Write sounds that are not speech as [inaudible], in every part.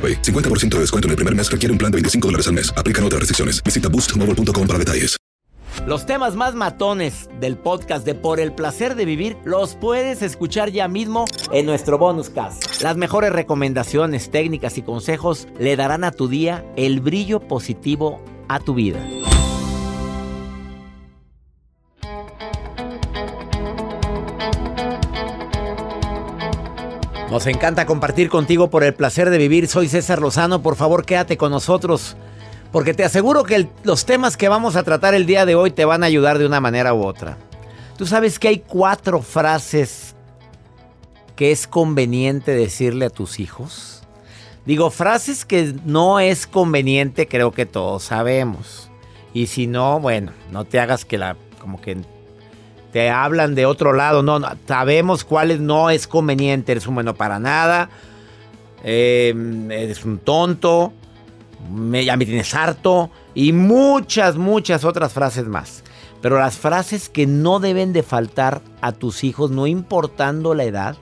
AroPay. 50% de descuento en el primer mes requiere un plan de 25 dólares al mes. Aplican otras restricciones. Visita boostmobile.com para detalles. Los temas más matones del podcast de Por el placer de vivir los puedes escuchar ya mismo en nuestro bonus cast. Las mejores recomendaciones, técnicas y consejos le darán a tu día el brillo positivo a tu vida. Nos encanta compartir contigo por el placer de vivir. Soy César Lozano. Por favor, quédate con nosotros. Porque te aseguro que los temas que vamos a tratar el día de hoy te van a ayudar de una manera u otra. Tú sabes que hay cuatro frases que es conveniente decirle a tus hijos. Digo, frases que no es conveniente, creo que todos sabemos. Y si no, bueno, no te hagas que la, como que te hablan de otro lado. No, sabemos cuáles no es conveniente. Eres un bueno para nada. Eh, eres un tonto. Ya me tienes harto. Y muchas, muchas otras frases más. Pero las frases que no deben de faltar a tus hijos, no importando la edad.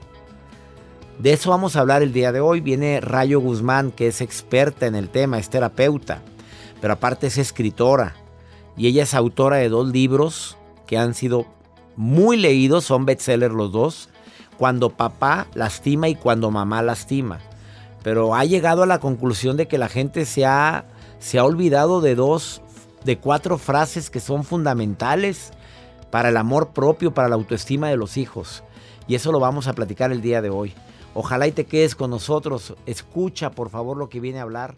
De eso vamos a hablar el día de hoy. Viene Rayo Guzmán, que es experta en el tema, es terapeuta. Pero aparte es escritora. Y ella es autora de dos libros que han sido muy leídos, son bestsellers los dos, cuando papá lastima y cuando mamá lastima. Pero ha llegado a la conclusión de que la gente se ha, se ha olvidado de dos, de cuatro frases que son fundamentales para el amor propio, para la autoestima de los hijos. Y eso lo vamos a platicar el día de hoy. Ojalá y te quedes con nosotros. Escucha por favor lo que viene a hablar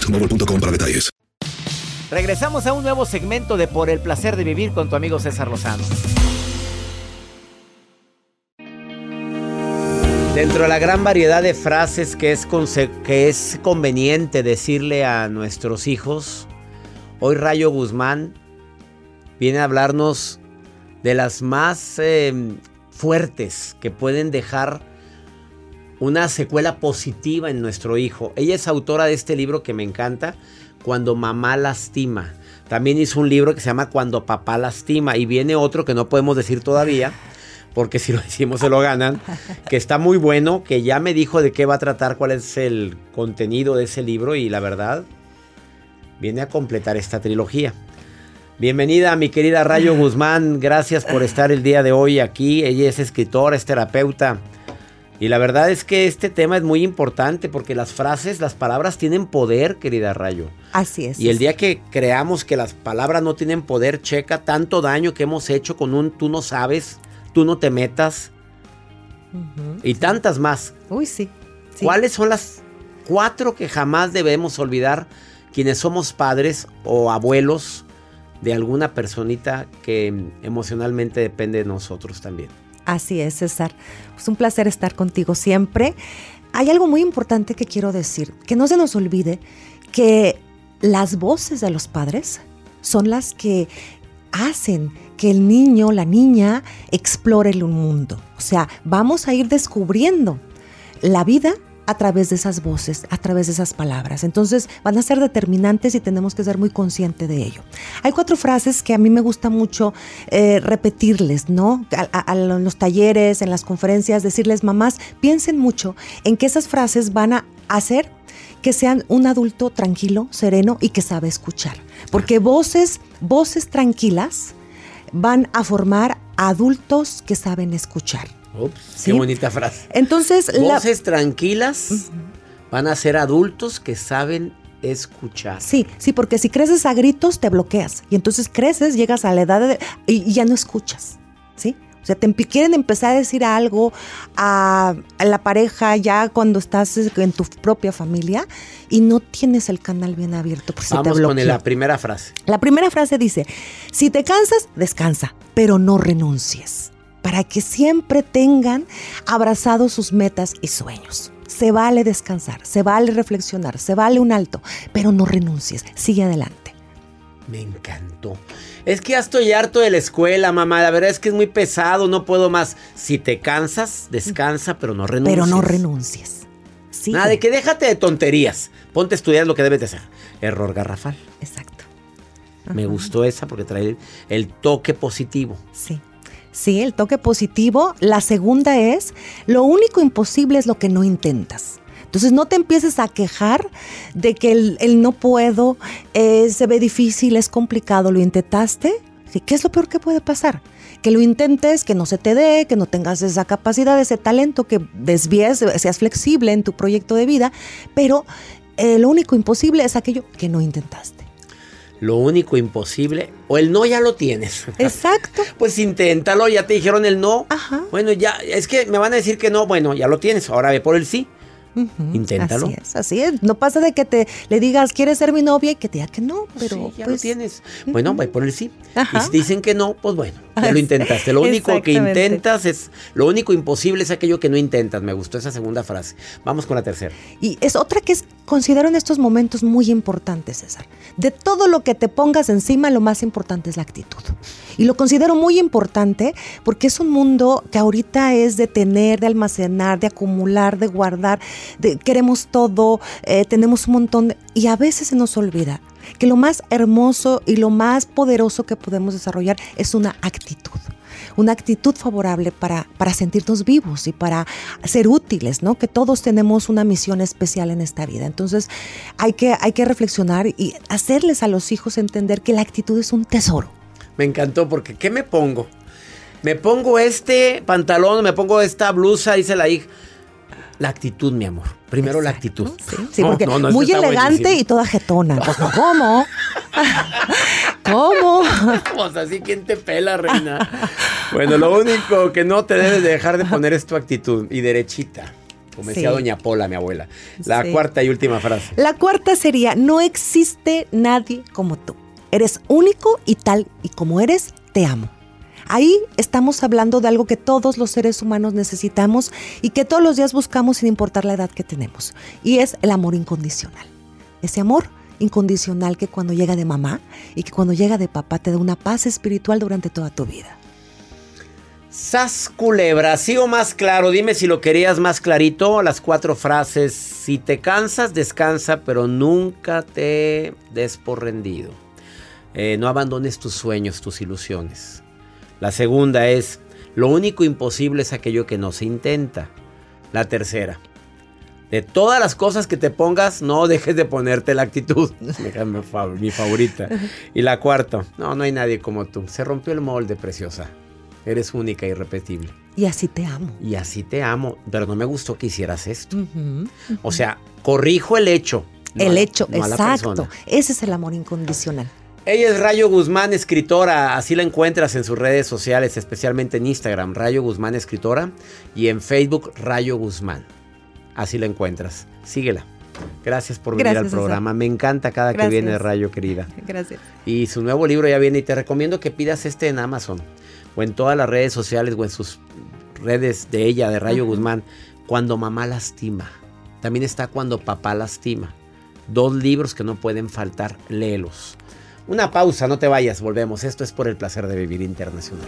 boostmobile.com para detalles. Regresamos a un nuevo segmento de Por el placer de vivir con tu amigo César Lozano. Dentro de la gran variedad de frases que es, que es conveniente decirle a nuestros hijos, hoy Rayo Guzmán viene a hablarnos de las más eh, fuertes que pueden dejar una secuela positiva en nuestro hijo. Ella es autora de este libro que me encanta, Cuando mamá lastima. También hizo un libro que se llama Cuando papá lastima. Y viene otro que no podemos decir todavía, porque si lo decimos se lo ganan, que está muy bueno, que ya me dijo de qué va a tratar, cuál es el contenido de ese libro y la verdad, viene a completar esta trilogía. Bienvenida mi querida Rayo Guzmán, gracias por estar el día de hoy aquí. Ella es escritora, es terapeuta y la verdad es que este tema es muy importante porque las frases, las palabras tienen poder, querida Rayo. Así es. Y el día que creamos que las palabras no tienen poder, checa tanto daño que hemos hecho con un tú no sabes, tú no te metas. y tantas más. Uy, sí, ¿Cuáles son las cuatro que jamás debemos olvidar quienes somos padres o abuelos de alguna personita que emocionalmente depende de nosotros también. Así es, César. Es un placer estar contigo siempre. Hay algo muy importante que quiero decir, que no se nos olvide que las voces de los padres son las que hacen que el niño, la niña, explore el mundo. O sea, vamos a ir descubriendo la vida a través de esas voces, a través de esas palabras. Entonces van a ser determinantes y tenemos que ser muy conscientes de ello. Hay cuatro frases que a mí me gusta mucho eh, repetirles, ¿no? A, los talleres, en las conferencias, decirles, mamás, piensen mucho en que esas frases van a hacer que sean un adulto tranquilo, sereno y que sabe escuchar. Porque voces, voces tranquilas van a formar adultos que saben escuchar. Ups, qué bonita frase. Entonces, voces tranquilas van a ser adultos que saben escuchar. Sí, sí, porque si creces a gritos te bloqueas y entonces creces, llegas a la edad de, y, ya no escuchas, ¿sí? O sea, te quieren empezar a decir algo a, la pareja ya cuando estás en tu propia familia y no tienes el canal bien abierto. Pues Vamos con la primera frase. La primera frase dice, si te cansas, descansa, pero no renuncies para que siempre tengan abrazados sus metas y sueños. Se vale descansar, se vale reflexionar, se vale un alto, pero no renuncies, sigue adelante. Me encantó. Es que ya estoy harto de la escuela, mamá. La verdad es que es muy pesado, no puedo más. Si te cansas, descansa, pero no renuncies. Pero no renuncies. Nada de que déjate de tonterías. Ponte a estudiar lo que debes de hacer. Error garrafal. Exacto. Me gustó esa porque trae el toque positivo. Sí. Sí, el toque positivo. La segunda es, lo único imposible es lo que no intentas. Entonces no te empieces a quejar de que el, no puedo, eh, se ve difícil, es complicado, lo intentaste. ¿Qué es lo peor que puede pasar? Que lo intentes, que no se te dé, que no tengas esa capacidad, ese talento, que desvíes, seas flexible en tu proyecto de vida, pero eh, lo único imposible es aquello que no intentaste lo único imposible, o el no ya lo tienes. [laughs] Exacto. pues inténtalo, ya te dijeron el no. Ajá. Bueno, ya, es que me van a decir que no, bueno, ya lo tienes, ahora ve por el sí. Inténtalo. Así es, así es. No pasa de que te le digas, ¿quieres ser mi novia? Y que te diga que no, pues pero. ya lo pues, tienes. Bueno, voy por el sí. Y si dicen que no, pues bueno, ya lo intentaste. Lo único que intentas es. Lo único imposible es aquello que no intentas. Me gustó esa segunda frase. Vamos con la tercera. Y es otra que es, considero en estos momentos muy importante, César. De todo lo que te pongas encima, lo más importante es la actitud. Y lo considero muy importante porque es un mundo que ahorita es de tener, de almacenar, de acumular, de guardar queremos todo, eh, tenemos un montón, y a veces se nos olvida que lo más hermoso y lo más poderoso que podemos desarrollar es una actitud una actitud favorable para, para sentirnos vivos y para ser útiles, ¿no? Que todos tenemos una misión especial en esta vida. Entonces hay que, hay que reflexionar y hacerles a los hijos entender que la actitud es un tesoro. Me encantó porque ¿qué me pongo? Me pongo este pantalón, me pongo esta blusa, dice la hija. La actitud, mi amor. Primero la actitud. Sí, porque muy elegante y toda jetona. Pues ¿cómo? [laughs] ¿Cómo? Pues así, ¿quién te pela, reina? Bueno, lo único que no te debes dejar de poner es tu actitud y derechita. Como decía Doña Pola, mi abuela. La cuarta y última frase. La cuarta sería, no existe nadie como tú. Eres único y tal y como eres, te amo. Ahí estamos hablando de algo que todos los seres humanos necesitamos y que todos los días buscamos sin importar la edad que tenemos. Y es el amor incondicional. Ese amor incondicional que cuando llega de mamá y que cuando llega de papá te da una paz espiritual durante toda tu vida. Sas culebra, ¿sí o más claro? Dime si lo querías más clarito, las cuatro frases. Si te cansas, descansa, pero nunca te des por rendido. Eh, no abandones tus sueños, tus ilusiones. La segunda es, lo único imposible es aquello que no se intenta. La tercera, de todas las cosas que te pongas, no dejes de ponerte la actitud. [laughs] mi favorita. Y la cuarta, no, no hay nadie como tú. Se rompió el molde, preciosa. Eres única y irrepetible. Y así te amo. Y así te amo. Pero no me gustó que hicieras esto. O sea, corrijo el hecho. el hecho, exacto. Ese es el amor incondicional. Ella es Rayo Guzmán, escritora. Así la encuentras en sus redes sociales, especialmente en Instagram, Rayo Guzmán, escritora. Y en Facebook, Rayo Guzmán. Así la encuentras. Síguela. Gracias por venir al programa. Me encanta cada que viene Rayo, querida. Gracias. Y su nuevo libro ya viene y te recomiendo que pidas este en Amazon o en todas las redes sociales o en sus redes de ella, de Rayo Guzmán. Cuando mamá lastima. También está Cuando papá lastima. Dos libros que no pueden faltar, léelos. Una pausa, no te vayas, volvemos. Esto es por el placer de vivir internacional.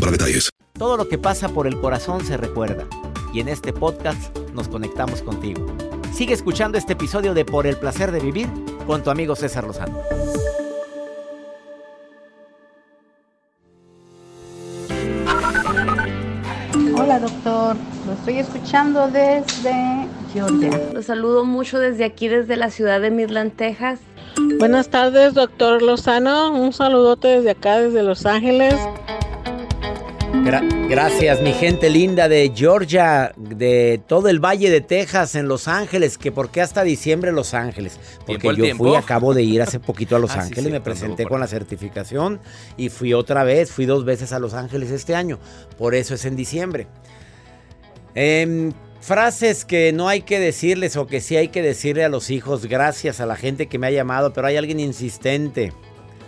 para detalles. Todo lo que pasa por el corazón se recuerda. Y en este podcast nos conectamos contigo. Sigue escuchando este episodio de Por el placer de vivir con tu amigo César Lozano. Hola doctor, lo estoy escuchando desde Georgia. Lo saludo mucho desde aquí, desde la ciudad de Midland, Texas. Buenas tardes, doctor Lozano. Un saludote desde acá, desde Los Ángeles gracias, mi gente linda de Georgia, de todo el Valle de Texas, en Los Ángeles, que por qué hasta diciembre Los Ángeles. Porque yo fui, acabo de ir hace poquito a Los [laughs] ah, Ángeles, me presenté con la certificación y fui otra vez, fui dos veces a Los Ángeles este año. Por eso es en diciembre. Em, frases que no hay que decirles o que sí hay que decirle a los hijos, gracias a la gente que me ha llamado, pero hay alguien insistente.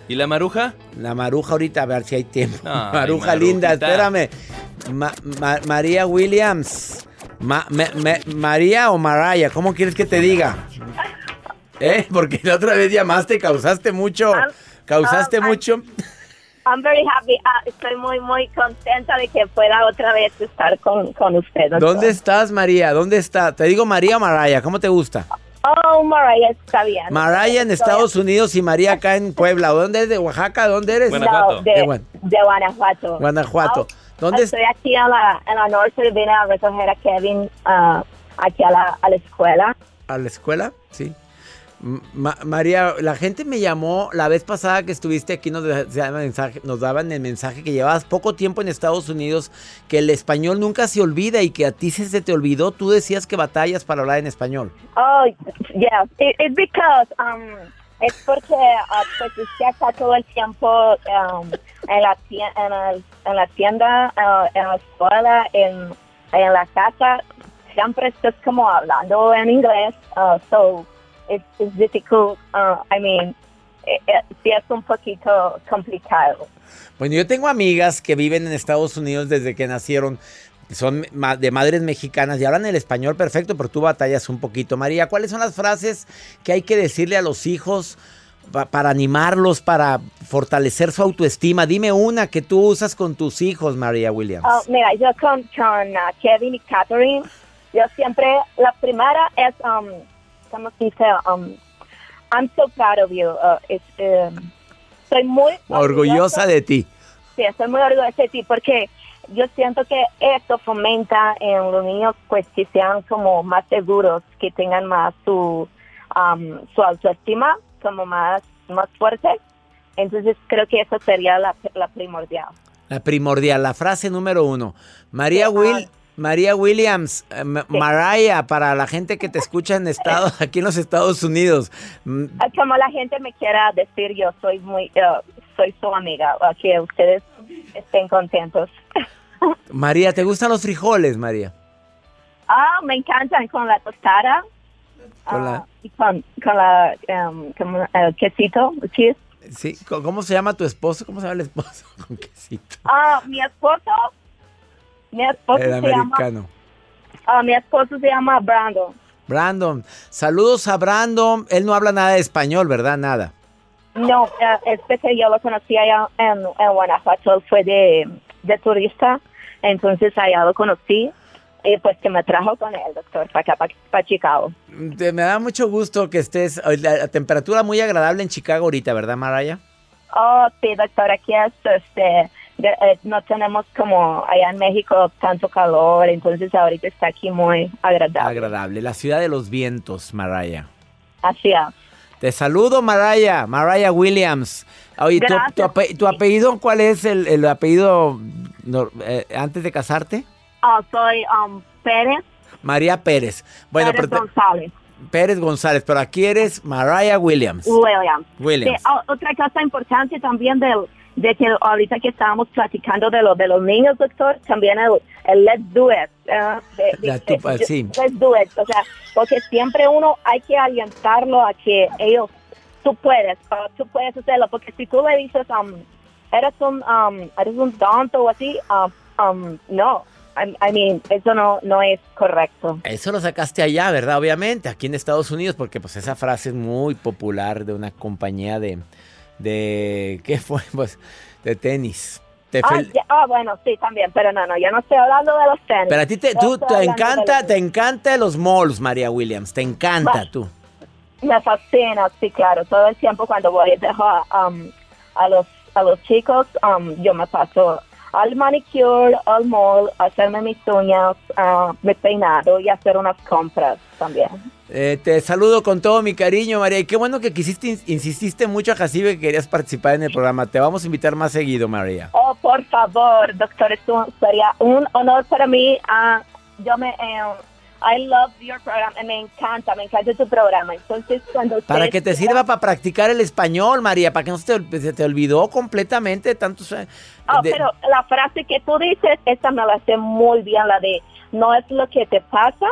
¿Y la maruja? La maruja ahorita, a ver si hay tiempo. [laughs] maruja linda, espérame. María Williams. María o Maraya, ¿cómo quieres que te diga? ¿Eh? Porque la otra vez llamaste, causaste mucho. Causaste mucho. I'm very happy. Ah, estoy muy, muy contenta de que pueda otra vez estar con, con usted. ¿Dónde estás, María? ¿Dónde está? Te digo María o Maraya, ¿cómo te gusta? Oh, Mariah bien. Mariah en Estados Unidos y María acá en Puebla. ¿Dónde eres? ¿De Oaxaca? ¿Dónde eres? Guanajuato. de, Guanajuato. Guanajuato. ¿Dónde Estoy aquí en la, en la norte, vine a recoger a Kevin uh, aquí a la, a la escuela. ¿A la escuela? Sí. María, la gente me llamó la vez pasada que estuviste aquí, nos, daban el mensaje que llevabas poco tiempo en Estados Unidos, que el español nunca se olvida y que a ti se te olvidó. Tú decías que batallas para hablar en español. Oh, yeah. It's because, um, es porque uh, pues usted todo el tiempo um, en, la tienda, en, la tienda, uh, en la escuela, en, en la casa. Siempre estás como hablando en inglés. Uh, so, it's, it's difficult. Uh, I mean, eh, eh, sí es un poquito complicado. Bueno, yo tengo amigas que viven en Estados Unidos desde que nacieron. Son de madres mexicanas y hablan el español perfecto, pero tú batallas un poquito. María, ¿cuáles son las frases que hay que decirle a los hijos para animarlos, para fortalecer su autoestima? Dime una que tú usas con tus hijos, María Williams. Oh, mira, yo con, uh, Kevin y Catherine, yo siempre, la primera es... Um, como se dice, um, I'm so proud of you. Uh, um, estoy muy orgullosa, de ti. Sí, estoy muy orgullosa de ti porque yo siento que esto fomenta en los niños pues que sean como más seguros, que tengan más su, um, su autoestima como más, más fuerte. Entonces creo que eso sería la, la primordial. La primordial, la frase número uno. María Will, María Williams, eh, Mariah, para la gente que te escucha en estado, [laughs] aquí en los Estados Unidos. Mm. Como la gente me quiera decir, yo soy muy, soy su amiga, que ustedes estén contentos. [laughs] María, ¿te gustan los frijoles, María? Ah, me encantan con la tostada. Con la, ah, con, con la um, el quesito, cheese. Sí, ¿cómo se llama tu esposo? ¿Cómo se llama el esposo [laughs] con quesito? Ah, mi esposo Mi esposo El se llama, ah, mi esposo se llama Brandon. Brandon. Saludos a Brandon. Él no habla nada de español, ¿verdad? Nada. No, eh, este que yo lo conocí allá en, en Guanajuato, él fue de, de turista, entonces allá lo conocí y pues que me trajo con él, doctor, para acá, para, Chicago. Te- me da mucho gusto que estés. La, la temperatura muy agradable en Chicago ahorita, ¿verdad, Maraya? Oh, sí, doctor, aquí es, este, eh, no tenemos como allá en México tanto calor, entonces ahorita está aquí muy agradable. Agradable. La ciudad de los vientos, Maraya. Así es. Te saludo, Maraya. Maraya Williams. Oye, ¿tu, tu ape- tu apellido cuál es el, el apellido no, eh, antes de casarte? Ah, soy um, Pérez, María Pérez. Bueno, Pérez pero te- González, Pérez González, pero aquí eres Mariah Williams. Williams. Williams. Sí, otra cosa importante también del, de que ahorita que estábamos platicando de, lo, de los niños, doctor, también el, el let's do it. de- de- La tu- de- sí. Let's do it. O sea, porque siempre uno hay que alientarlo a que ellos, tú puedes, ah, tú puedes hacerlo. Porque si tú le dices, um, eres un, um, eres un tonto o así, um, um, no. I, I mean, eso no, no es correcto. Eso lo sacaste allá, ¿verdad? Obviamente, aquí en Estados Unidos, porque pues esa frase es muy popular de una compañía de, de ¿qué fue? [laughs] Pues de tenis. Te Ah, ya- ah, bueno, sí, también, pero no, no, yo no estoy hablando de los tenis. Pero a ti te, tú, te encanta, te encanta los malls, María Williams, te encanta Va. tú. Me fascina, sí, claro. Todo el tiempo cuando voy a dejar um, a los a los chicos, um, yo me paso al manicure, al mall, hacerme mis uñas, uh, mi peinado y hacer unas compras también. Eh, te saludo con todo mi cariño, María. Y qué bueno que quisiste, ins- insististe mucho a Jacibe que querías participar en el programa. Te vamos a invitar más seguido, María. Oh, por favor, doctor, esto sería un honor para mí. Ah, yo me, eh, I love your program, me encanta, me encanta tu programa. Entonces, cuando Para que te quieran- sirva para practicar el español, María, para que no se te, se te olvidó completamente tantos... Ah, de- pero la frase que tú dices, esa me la sé muy bien, la de no es lo que te pasa,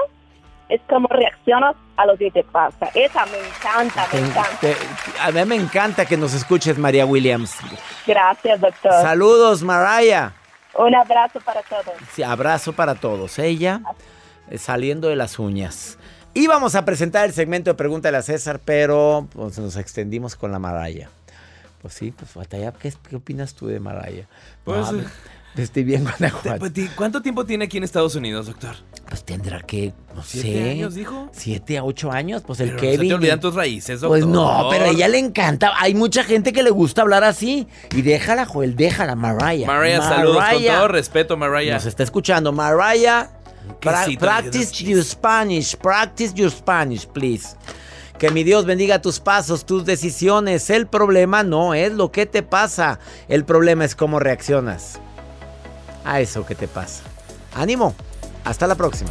es como reaccionas a lo que te pasa. Esa me encanta, me encanta. te- a mí me encanta que nos escuches, María Williams. Gracias, doctor. Saludos, Mariah. Un abrazo para todos. Sí, abrazo para todos. Ella eh, saliendo de las uñas. Y vamos a presentar el segmento de Pregúntale a César, pero pues, nos extendimos con la Maraya. Pues sí, pues batalla. ¿Qué, qué opinas tú de Maraya? Pues, No, estoy bien, Guanajuato. Pues, ¿Cuánto tiempo tiene aquí en Estados Unidos, doctor? Pues tendrá que, no ¿Siete sé. años, dijo? Siete a ocho años, pues el Pero Kevin. No se te olvidan tus raíces, doctor. Pues no, pero a ella le encanta. Hay mucha gente que le gusta hablar así. Y déjala, Joel, déjala, Mariah. Mariah, saludos con todo respeto, Mariah. Nos está escuchando. Mariah, ¿Qué pra- practice your Spanish. Practice your Spanish, please. Que mi Dios bendiga tus pasos, tus decisiones. El problema no es lo que te pasa. El problema es cómo reaccionas a eso que te pasa. Ánimo. Hasta la próxima.